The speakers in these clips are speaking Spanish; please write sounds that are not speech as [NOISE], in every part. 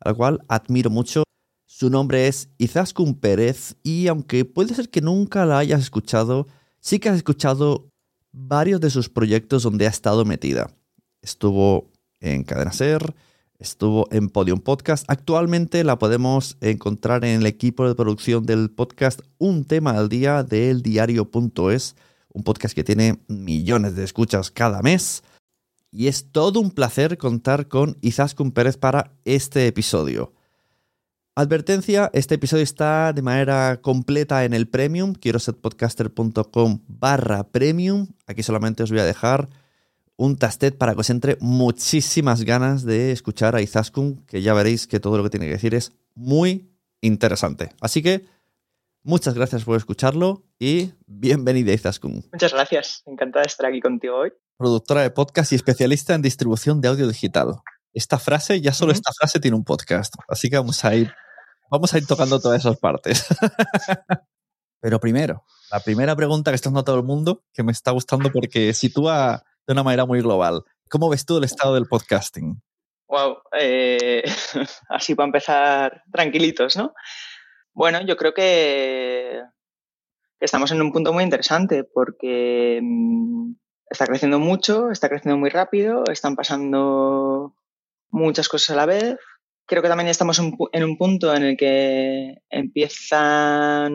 al cual admiro mucho. Su nombre es Izaskun Pérez y aunque puede ser que nunca la hayas escuchado, sí que has escuchado varios de sus proyectos donde ha estado metida. Estuvo en Cadena Ser, estuvo en Podium Podcast. Actualmente la podemos encontrar en el equipo de producción del podcast Un tema al día de eldiario.es, un podcast que tiene millones de escuchas cada mes y es todo un placer contar con Izaskun Pérez para este episodio. Advertencia, este episodio está de manera completa en el premium, quiero setpodcaster.com barra premium. Aquí solamente os voy a dejar un tastet para que os entre muchísimas ganas de escuchar a Izaskun, que ya veréis que todo lo que tiene que decir es muy interesante. Así que muchas gracias por escucharlo y bienvenida Izaskun. Muchas gracias, encantada de estar aquí contigo hoy productora de podcast y especialista en distribución de audio digital. Esta frase, ya solo esta frase tiene un podcast. Así que vamos a ir, vamos a ir tocando todas esas partes. [LAUGHS] Pero primero, la primera pregunta que está haciendo todo el mundo, que me está gustando porque sitúa de una manera muy global. ¿Cómo ves tú el estado del podcasting? Wow, eh, [LAUGHS] así para empezar tranquilitos, ¿no? Bueno, yo creo que estamos en un punto muy interesante porque mm, está creciendo mucho, está creciendo muy rápido, están pasando muchas cosas a la vez. Creo que también estamos en un punto en el que empiezan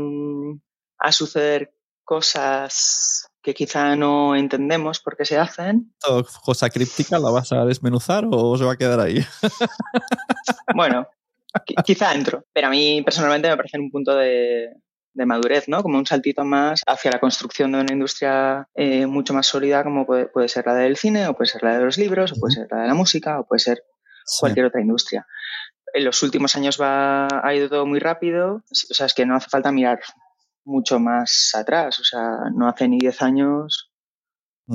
a suceder cosas que quizá no entendemos por qué se hacen. ¿Cosa críptica la vas a desmenuzar o se va a quedar ahí? bueno, quizá entro, pero a mí personalmente me parece un punto de, de madurez, ¿no? Como un saltito más hacia la construcción de una industria eh, mucho más sólida como puede, puede, ser la del cine, o puede ser la de los libros, o puede ser la de la música, o puede ser cualquier otra industria. En los últimos años va, ha ido todo muy rápido, o sea, es que no hace falta mirar mucho más atrás, o sea, no hace ni 10 años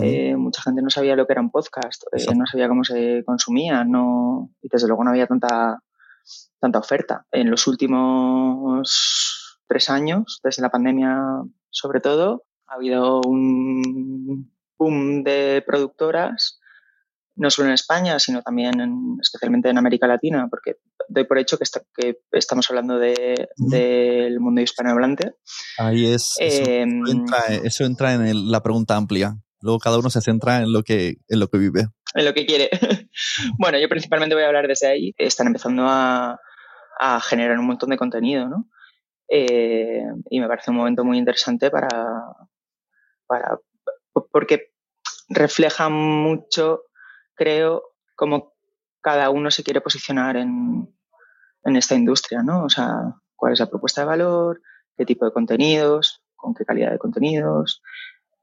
eh, mucha gente no sabía lo que era un podcast, eh, no sabía cómo se consumía, no, y desde luego no había tanta, tanta oferta. En los últimos tres años, desde la pandemia sobre todo, ha habido un boom de productoras, no solo en España, sino también especialmente en América Latina, porque doy por hecho que, que estamos hablando de, del mundo hispanohablante. Ahí es. Eso, Em, entra, eso entra en el- la pregunta amplia. Luego cada uno se centra en lo que, en lo que vive. En lo que quiere. [LAUGHS] bueno, yo principalmente voy a hablar desde ahí. Están empezando a, a generar un montón de contenido, ¿no? Eh, y me parece un momento muy interesante para, para porque refleja mucho, creo, cómo cada uno se quiere posicionar en, en esta industria, ¿no? O sea, cuál es la propuesta de valor, qué tipo de contenidos, con qué calidad de contenidos.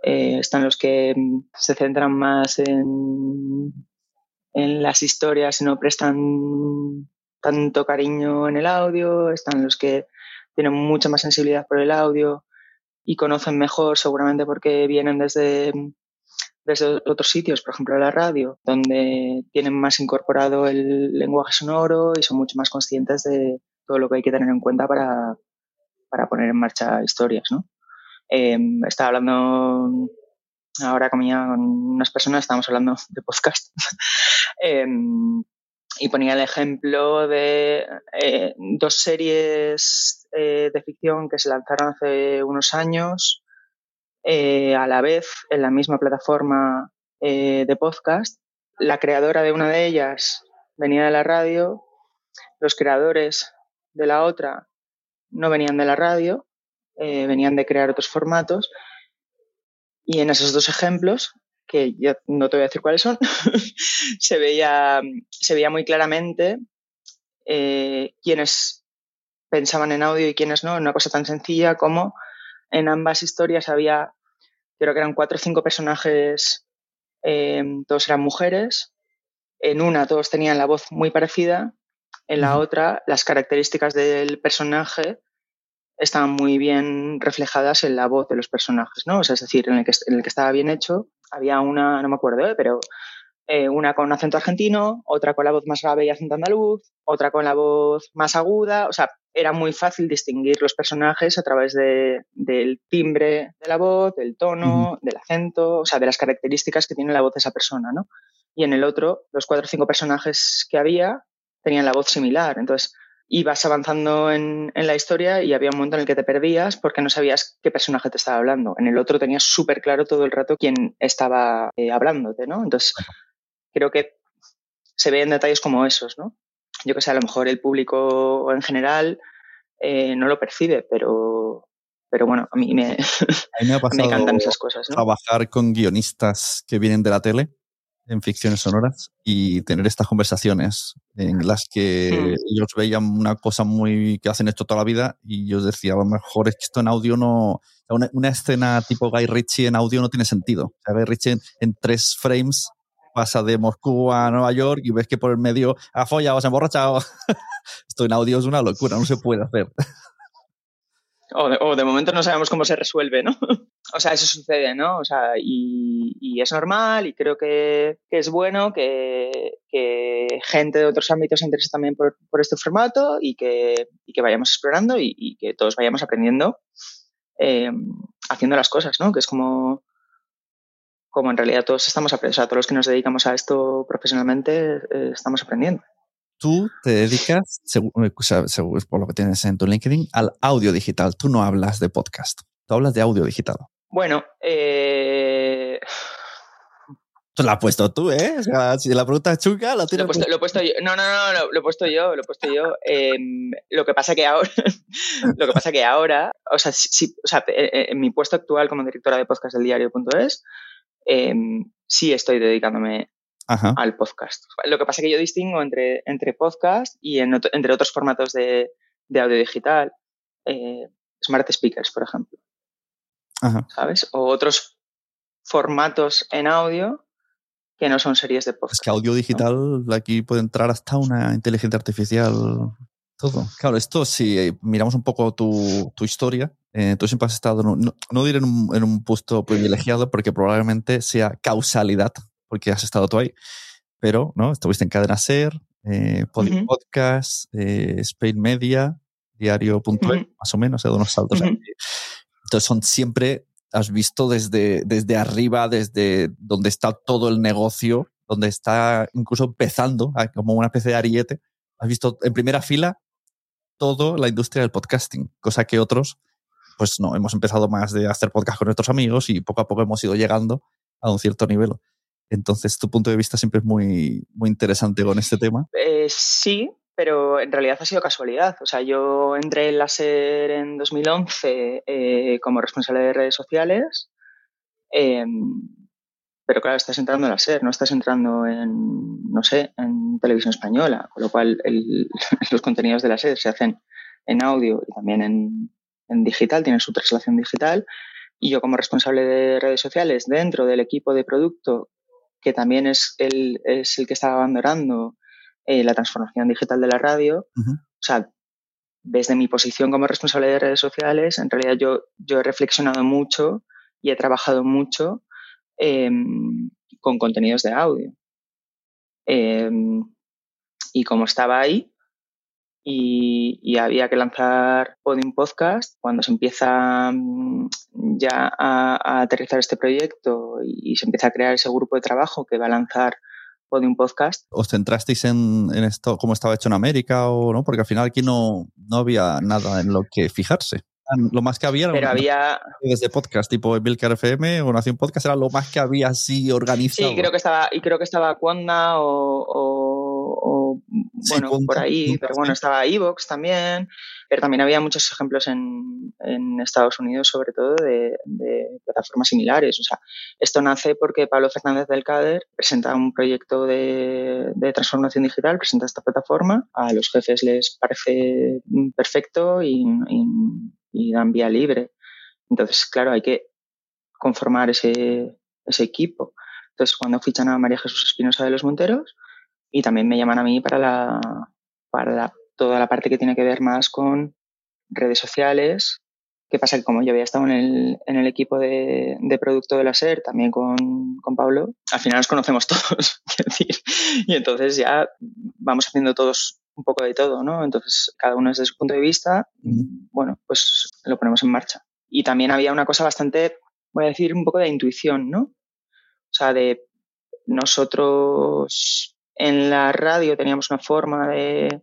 Eh, están los que mm, se centran más en, en las historias y no prestan tanto cariño en el audio, están los que tienen mucha más sensibilidad por el audio y conocen mejor, seguramente porque vienen desde, desde otros sitios, por ejemplo la radio, donde tienen más incorporado el lenguaje sonoro y son mucho más conscientes de todo lo que hay que tener en cuenta para, para poner en marcha historias. ¿no? Em, estaba hablando ahora con, con unas personas, estábamos hablando de podcast. [LAUGHS] Em, y ponía el ejemplo de eh, dos series eh, de ficción que se lanzaron hace unos años eh, a la vez en la misma plataforma de podcast. La creadora de una de ellas venía de la radio, los creadores de la otra no venían de la radio, venían de crear otros formatos. Y en esos dos ejemplos que ya no te voy a decir cuáles son, [LAUGHS] se, veía, se veía muy claramente eh, quiénes pensaban en audio y quiénes no, una cosa tan sencilla como en ambas historias había, creo que eran cuatro o cinco personajes, eh, todos eran mujeres, en una todos tenían la voz muy parecida, en la otra las características del personaje estaban muy bien reflejadas en la voz de los personajes, ¿no? es decir, en el, que, en el que estaba bien hecho, había una, no me acuerdo, ¿eh? pero eh, una con acento argentino, otra con la voz más grave y acento andaluz, otra con la voz más aguda, o sea, era muy fácil distinguir los personajes a través de, del timbre de la voz, del tono, del acento, o sea, de las características que tiene la voz de esa persona, ¿no? Y en el otro, los cuatro o cinco personajes que había tenían la voz similar, entonces ibas avanzando en, la historia y había un momento en el que te perdías porque no sabías qué personaje te estaba hablando. En el otro tenías súper claro todo el rato quién estaba eh, hablándote, ¿no? Entonces, creo que se ven detalles como esos, ¿no? Yo que sé, a lo mejor el público en general eh, no lo percibe, pero, pero bueno, a mí me, me, [LAUGHS] encantan esas cosas. ¿no? Trabajar con guionistas que vienen de la tele en ficciones sonoras y tener estas conversaciones en las que hmm. ellos veían una cosa muy que hacen esto toda la vida y yo decía, a lo mejor es que esto en audio no, una, escena tipo Guy Ritchie en audio no tiene sentido. O sea, Guy Ritchie en, tres frames pasa de Moscú a Nueva York y ves que por el medio ha follado, se ha emborrachado. [LAUGHS] esto en audio es una locura, no se puede hacer. [LAUGHS] O de, momento no sabemos cómo se resuelve, ¿no? [LAUGHS] o sea, eso sucede, ¿no? O sea, y, es normal y creo que, es bueno que, gente de otros ámbitos se interese también por, este formato y que, vayamos explorando y, que todos vayamos aprendiendo eh, haciendo las cosas, ¿no? Que es como, como en realidad todos estamos aprendiendo, o sea, todos los que nos dedicamos a esto profesionalmente eh, estamos aprendiendo tú te dedicas, según, por lo que tienes en tu LinkedIn, al audio digital. Tú no hablas de podcast, tú hablas de audio digital. Bueno, eh... Lo has puesto tú, ¿eh? O sea, si la pregunta es chunga, lo tienes. Lo, he puesto yo. No, no, no, lo, he puesto yo, lo he puesto yo. [LAUGHS] Em, lo que pasa que ahora, [LAUGHS] lo que pasa que ahora, o sea, si, o sea, eh, eh, en mi puesto actual como directora de podcast del diario.es, eh, sí estoy dedicándome al podcast. Lo que pasa es que yo distingo entre, entre podcast y entre otros formatos de, audio digital, eh, smart speakers, por ejemplo. ¿Sabes? O otros formatos en audio que no son series de podcast. Es que audio digital, aquí puede entrar hasta una inteligencia artificial, todo. Claro, esto si eh, miramos un poco tu, historia, eh, tú siempre has estado, no, no diré en un, en un puesto privilegiado porque probablemente sea causalidad porque has estado tú ahí, pero ¿no? estuviste en Cadena Ser, eh, Podcast, eh, Spain Media, Diario.es, más o menos, he dado unos saltos Entonces son siempre, has visto desde, desde arriba, desde donde está todo el negocio, donde está incluso empezando, ah, como una especie de ariete, has visto en primera fila toda la industria del podcasting, cosa que otros, pues no, hemos empezado más de hacer podcast con nuestros amigos y poco a poco hemos ido llegando a un cierto nivel. Entonces, tu punto de vista siempre es muy, muy interesante con este tema. Eh, sí, pero en realidad ha sido casualidad. O sea, yo entré en la SER en 2011 eh, como responsable de redes sociales, em, pero claro, estás entrando en la SER, no estás entrando en, no sé, en televisión española, con lo cual [LAUGHS] los contenidos de la SER se hacen en audio y también en, en digital, tienen su traslación digital. Y yo como responsable de redes sociales dentro del equipo de producto que también es el, es el que está abandonando eh, la transformación digital de la radio. O sea, desde mi posición como responsable de redes sociales, en realidad yo, yo he reflexionado mucho y he trabajado mucho em, con contenidos de audio. Em, y como estaba ahí y, había que lanzar Podium Podcast, cuando se empieza mm, ya a, aterrizar este proyecto y, se empieza a crear ese grupo de trabajo que va a lanzar Podium Podcast. ¿Os centrasteis en, esto, cómo estaba hecho en América o no? Porque al final aquí no, no había nada en lo que fijarse. Lo más que había Pero había desde podcast tipo Emilcar FM o Nación Podcast era lo más que había así organizado. Sí, creo que estaba y creo que estaba Cuanda o, bueno por ahí, pero bueno estaba Evox también, pero también había muchos ejemplos en, en Estados Unidos sobre todo de, plataformas similares. O sea, esto nace porque Pablo Fernández del Cader presenta un proyecto de, de transformación digital, presenta esta plataforma, a los jefes les parece perfecto y, y y dan vía libre. Entonces, claro, hay que conformar ese, ese equipo. Entonces, cuando fichan a María Jesús Espinosa de los Monteros y también me llaman a mí para, la, para toda la parte que tiene que ver más con redes sociales. ¿Qué pasa? Que como yo había estado en el, en el equipo de, de, producto de la SER, también con, con Pablo, al final nos conocemos [LAUGHS] todos. y entonces ya vamos haciendo todos un poco de todo, ¿no? Entonces, cada uno desde su punto de vista, bueno, pues lo ponemos en marcha. Y también había una cosa bastante, voy a decir, un poco de intuición, ¿no? O sea, de nosotros en la radio teníamos una forma de,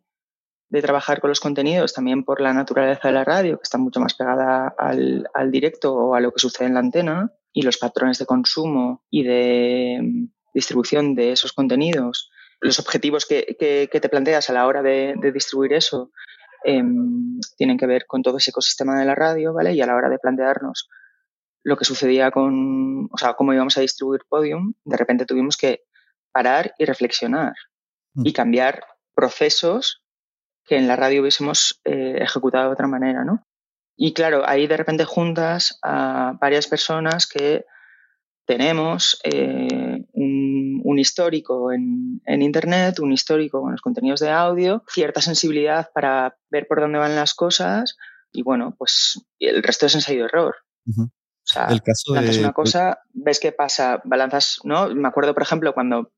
de trabajar con los contenidos, también por la naturaleza de la radio, que está mucho más pegada al, al directo o a lo que sucede en la antena, y los patrones de consumo y de mm, distribución de esos contenidos los objetivos que, te planteas a la hora de, distribuir eso em, tienen que ver con todo ese ecosistema de la radio, ¿vale? Y a la hora de plantearnos lo que sucedía con, o sea, cómo íbamos a distribuir Podium, de repente tuvimos que parar y reflexionar mm. y cambiar procesos que en la radio hubiésemos eh, ejecutado de otra manera, ¿no? Y claro, ahí de repente juntas a varias personas que tenemos eh, un, histórico en, Internet, un histórico con los contenidos de audio, cierta sensibilidad para ver por dónde van las cosas y bueno, pues el resto es ensayo-error. O sea, el caso una cosa, ves qué pasa, balanzas, ¿no? Me acuerdo, por ejemplo, cuando,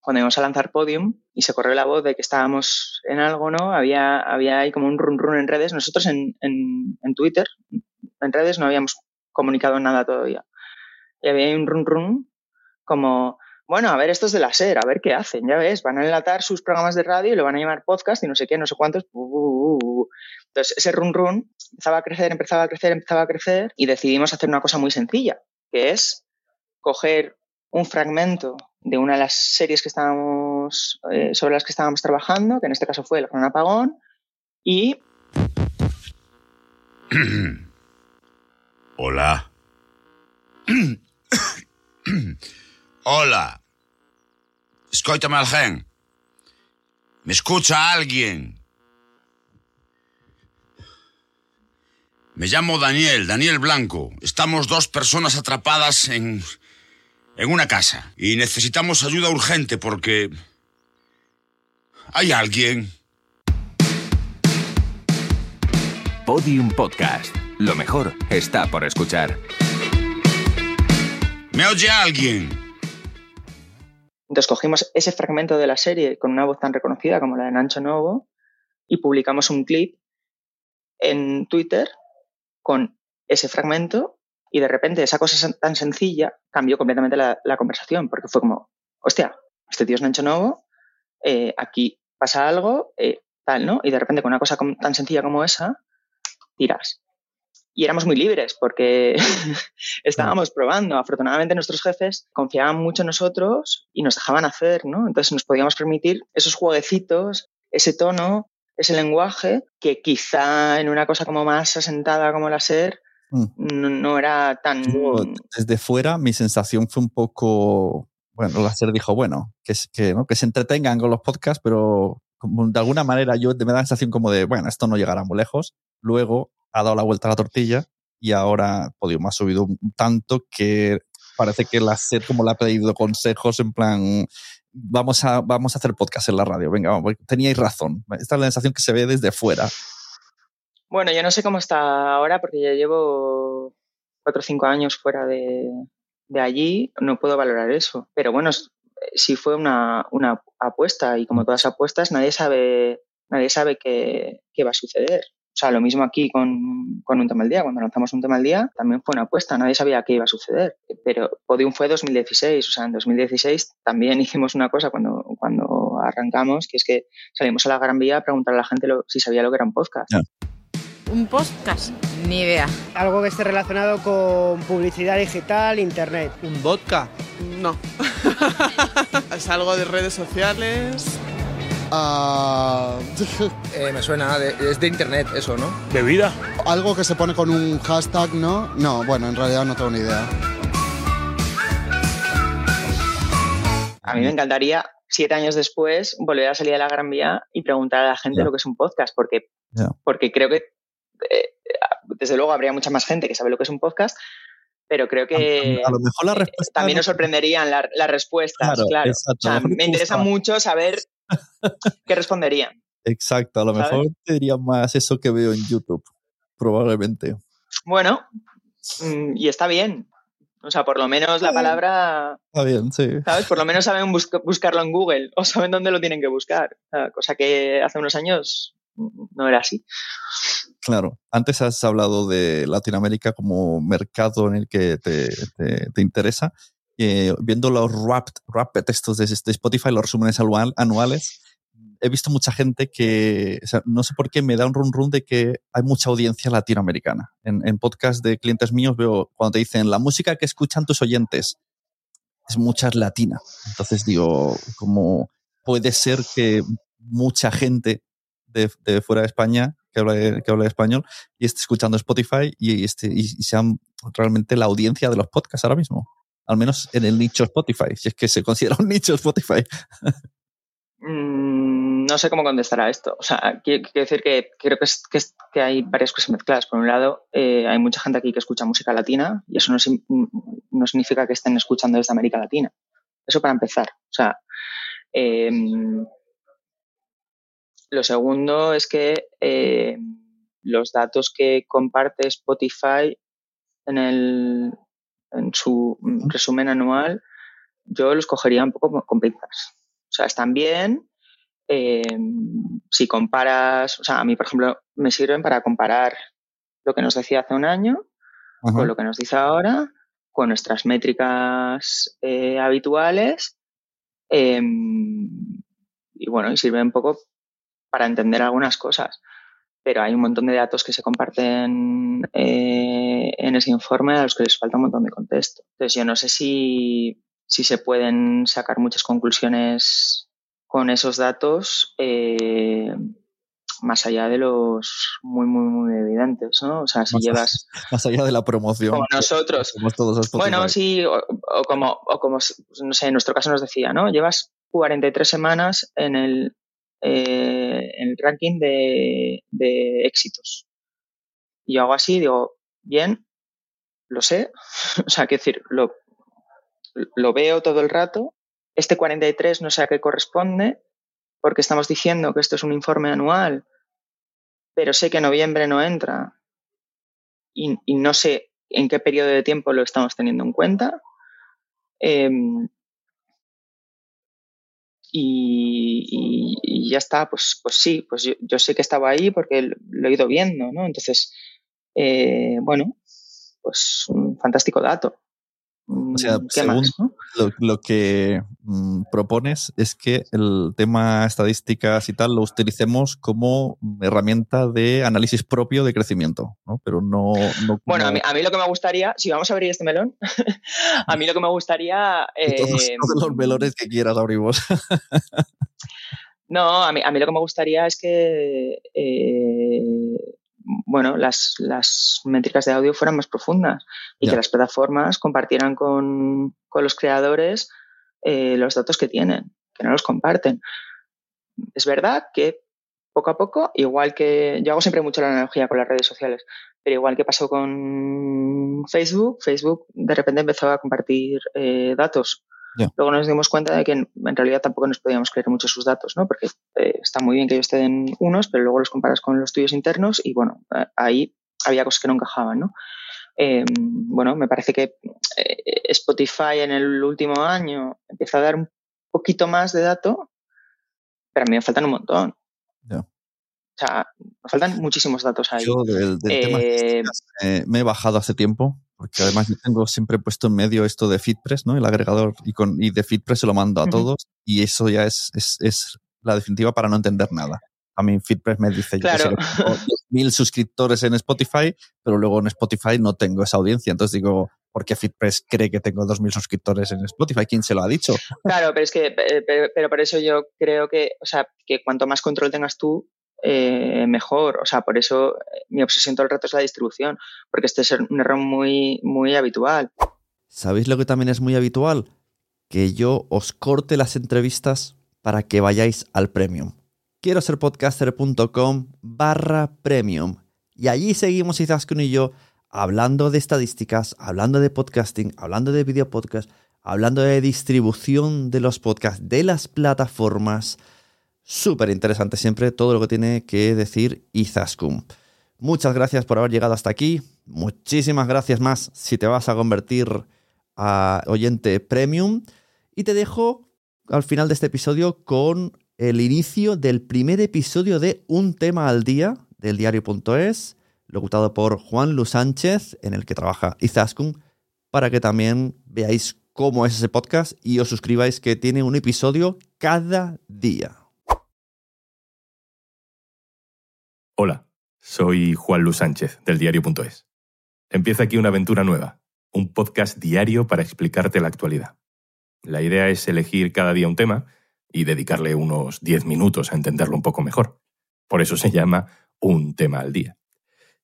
cuando íbamos a lanzar Podium y se corrió la voz de que estábamos en algo, ¿no? Había, había ahí como un run run en redes. Nosotros en, en, en Twitter, en redes, no habíamos comunicado nada todavía y había un run run como, bueno, a ver, estos de la SER, a ver qué hacen, ya ves, van a enlatar sus programas de radio y lo van a llamar podcast y no sé qué, no sé cuántos. Entonces, ese run run empezaba a crecer, empezaba a crecer, empezaba a crecer y decidimos hacer una cosa muy sencilla, que es coger un fragmento de una de las series que estábamos, eh, sobre las que estábamos trabajando, que en este caso fue El Gran Apagón, y... [COUGHS] Hola. [COUGHS] Hola. Escóitame alguien. ¿Me escucha alguien? Me llamo Daniel, Daniel Blanco. Estamos dos personas atrapadas en, en una casa y necesitamos ayuda urgente porque... ¿Hay alguien? Podium Podcast. Lo mejor está por escuchar. ¿Me oye alguien? Entonces cogimos ese fragmento de la serie con una voz tan reconocida como la de Nancho Novo y publicamos un clip en Twitter con ese fragmento y de repente esa cosa tan sencilla cambió completamente la, conversación porque fue como, hostia, este tío es Nancho Novo, eh, aquí pasa algo, eh, tal, ¿no? Y de repente con una cosa tan sencilla como esa, tiras y éramos muy libres porque [LAUGHS] estábamos probando. Afortunadamente nuestros jefes confiaban mucho en nosotros y nos dejaban hacer, ¿no? Entonces nos podíamos permitir esos jueguecitos, ese tono, ese lenguaje que quizá en una cosa como más asentada como la SER mm. no, era tan... desde fuera mi sensación fue un poco... Bueno, la SER dijo, bueno, que, que, ¿no? que se entretengan con los podcasts, pero de alguna manera yo me da la sensación como de, bueno, esto no llegará muy lejos. Luego ha dado la vuelta a la tortilla y ahora Podium ha subido tanto que parece que la SER como le ha pedido consejos en plan vamos a, vamos a hacer podcast en la radio, venga, vamos, teníais razón. Esta es la sensación que se ve desde fuera. Bueno, yo no sé cómo está ahora porque ya llevo cuatro o cinco años fuera de, de allí, no puedo valorar eso. Pero bueno, si fue una, una apuesta y como todas apuestas, nadie sabe, nadie sabe qué, qué va a suceder. O sea, lo mismo aquí con, con, un tema al día. Cuando lanzamos un tema al día, también fue una apuesta. Nadie sabía qué iba a suceder. Pero Podium fue 2016. O sea, en 2016 también [LAUGHS] hicimos una cosa cuando, cuando arrancamos, que es que salimos a la Gran Vía a preguntar a la gente lo, si sabía lo que era un podcast. ¿Un podcast? Ni idea. Algo que esté relacionado con publicidad digital, internet. ¿Un vodka? No. [LAUGHS] ¿Es algo de redes sociales? Uh, [LAUGHS] eh, me suena, de, es de internet eso, ¿no? ¿Bebida? Algo que se pone con un hashtag, ¿no? No, bueno, en realidad no tengo ni idea. A mí me encantaría, siete años después, volver a salir a la Gran Vía y preguntar a la gente yeah. lo que es un podcast, porque, yeah. porque creo que, eh, desde luego, habría mucha más gente que sabe lo que es un podcast, pero creo que a, a lo mejor la respuesta también nos sorprenderían la, las respuestas, claro. claro. O sea, me interesa mucho saber [LAUGHS] qué responderían. Exacto, a lo mejor te diría más eso que veo en YouTube, probablemente. Bueno, mm, y está bien. O sea, por lo menos la palabra. Está bien, sí. ¿Sabes? Por lo menos saben bus buscarlo en Google o saben dónde lo tienen que buscar. Cosa que hace unos años no era así. Claro, antes has hablado de Latinoamérica como mercado en el que te, te, te interesa. Eh, viendo los rap, rap textos de, Spotify, los resúmenes anuales, he visto mucha gente que, no sé por qué me da un run run de que hay mucha audiencia latinoamericana. En, en podcast de clientes míos veo cuando te dicen la música que escuchan tus oyentes es mucha latina. Entonces digo, ¿cómo puede ser que mucha gente de, fuera de España que habla, que habla español y esté escuchando Spotify y, este, y, sean realmente la audiencia de los podcasts ahora mismo? al menos en el nicho Spotify, si es que se considera un nicho Spotify. mm, no sé cómo contestar a esto. O sea, quiero, decir que creo que, que, hay varias cosas mezcladas. Por un lado, eh, hay mucha gente aquí que escucha música latina y eso no, no, significa que estén escuchando desde América Latina. Eso para empezar. O sea, eh, lo segundo es que eh, los datos que comparte Spotify en el, en su resumen anual, yo los cogería un poco con pinzas. O sea, están bien. Eh, si comparas, o sea, a mí, por ejemplo, me sirven para comparar lo que nos decía hace un año Ajá. con lo que nos dice ahora, con nuestras métricas eh, habituales. Eh, y bueno, y sirve un poco para entender algunas cosas pero hay un montón de datos que se comparten eh, en ese informe a los que les falta un montón de contexto. Entonces, yo no sé si, si se pueden sacar muchas conclusiones con esos datos eh, más allá de los muy, muy, muy evidentes, ¿no? O sea, si más, llevas... Más allá de la promoción. Como nosotros. Como todos bueno, sí, o, o, como, o como, no sé, en nuestro caso nos decía, ¿no? Llevas 43 semanas en el, eh, en el ranking de, de, éxitos. Y yo hago así, digo, bien, lo sé, [LAUGHS] o sea, quiero decir, lo, lo veo todo el rato. Este 43 no sé a qué corresponde, porque estamos diciendo que esto es un informe anual, pero sé que noviembre no entra y, y no sé en qué periodo de tiempo lo estamos teniendo en cuenta. Eh, y, y, ya está, pues, pues sí, pues yo, yo, sé que estaba ahí porque lo he ido viendo, ¿no? Entonces, eh, bueno, pues un fantástico dato. O sea, según más, ¿no? lo, lo, que mm, propones es que el tema estadísticas y tal lo utilicemos como herramienta de análisis propio de crecimiento, ¿no? Pero no... Bueno, a mí, a mí, lo que me gustaría, si vamos a abrir este melón, [LAUGHS] a mí lo que me gustaría... Eh, todos, todos, los melones que quieras abrimos. [LAUGHS] no, a mí, a mí lo que me gustaría es que... Eh, bueno, las, las, métricas de audio fueran más profundas y yeah. que las plataformas compartieran con, con los creadores eh, los datos que tienen, que no los comparten. Es verdad que poco a poco, igual que yo hago siempre mucho la analogía con las redes sociales, pero igual que pasó con Facebook, Facebook de repente empezó a compartir eh, datos Luego nos dimos cuenta de que en, realidad tampoco nos podíamos creer mucho sus datos, ¿no? Porque eh, está muy bien que ellos estén unos, pero luego los comparas con los tuyos internos y bueno, eh, ahí había cosas que no encajaban, ¿no? Em, bueno, me parece que eh, Spotify en el último año empieza a dar un poquito más de dato, pero a mí me faltan un montón. O sea, me faltan muchísimos datos ahí. Yo del, tema eh, me he bajado hace tiempo, porque además yo tengo siempre puesto en medio esto de FitPress, ¿no? El agregador y, con, y de FitPress se lo mando a todos y eso ya es, es, es, la definitiva para no entender nada. A mí FitPress me dice claro. yo [LAUGHS] mil suscriptores en Spotify, pero luego en Spotify no tengo esa audiencia. Entonces digo, ¿por qué FitPress cree que tengo 2.000 suscriptores en Spotify? ¿Quién se lo ha dicho? Claro, pero es que, pero, pero por eso yo creo que, o sea, que cuanto más control tengas tú, eh, mejor. O sea, por eso eh, mi obsesión todo el rato es la distribución, porque este es un error muy, muy habitual. ¿Sabéis lo que también es muy habitual? Que yo os corte las entrevistas para que vayáis al premium. Quiero ser podcaster.com barra premium. Y allí seguimos Izaskun y yo hablando de estadísticas, hablando de podcasting, hablando de video podcast, hablando de distribución de los podcasts, de las plataformas súper interesante siempre todo lo que tiene que decir Izaskun. Muchas gracias por haber llegado hasta aquí. Muchísimas gracias más si te vas a convertir a oyente premium. Y te dejo al final de este episodio con el inicio del primer episodio de Un tema al día del diario.es, locutado por Juan Lu Sánchez, en el que trabaja Izaskun, para que también veáis cómo es ese podcast y os suscribáis que tiene un episodio cada día. Hola, soy Juan Luis Sánchez, del diario.es. Empieza aquí una aventura nueva, un podcast diario para explicarte la actualidad. La idea es elegir cada día un tema y dedicarle unos 10 minutos a entenderlo un poco mejor. Por eso se llama Un tema al día.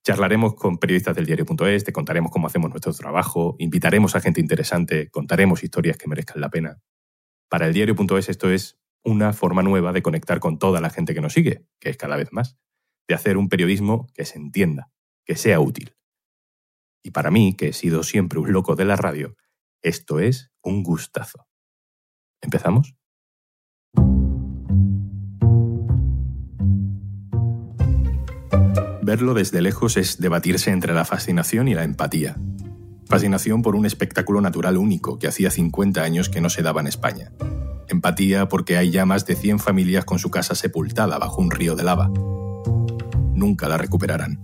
Charlaremos con periodistas del diario.es, te contaremos cómo hacemos nuestro trabajo, invitaremos a gente interesante, contaremos historias que merezcan la pena. Para el diario.es esto es una forma nueva de conectar con toda la gente que nos sigue, que es cada vez más de hacer un periodismo que se entienda, que sea útil. Y para mí, que he sido siempre un loco de la radio, esto es un gustazo. ¿Empezamos? Verlo desde lejos es debatirse entre la fascinación y la empatía. Fascinación por un espectáculo natural único que hacía 50 años que no se daba en España. Empatía porque hay ya más de 100 familias con su casa sepultada bajo un río de lava nunca la recuperarán.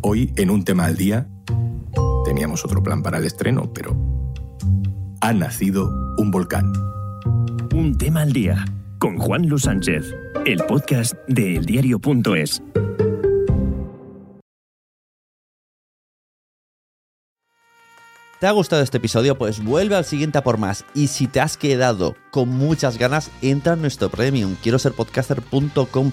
Hoy, en un tema al día, teníamos otro plan para el estreno, pero ha nacido un volcán. Un tema al día, con Juan Luis Sánchez, el podcast de eldiario.es. ¿Te ha gustado este episodio? Pues vuelve al siguiente a por más. Y si te has quedado con muchas ganas, entra en nuestro premium. Quiero ser podcaster.com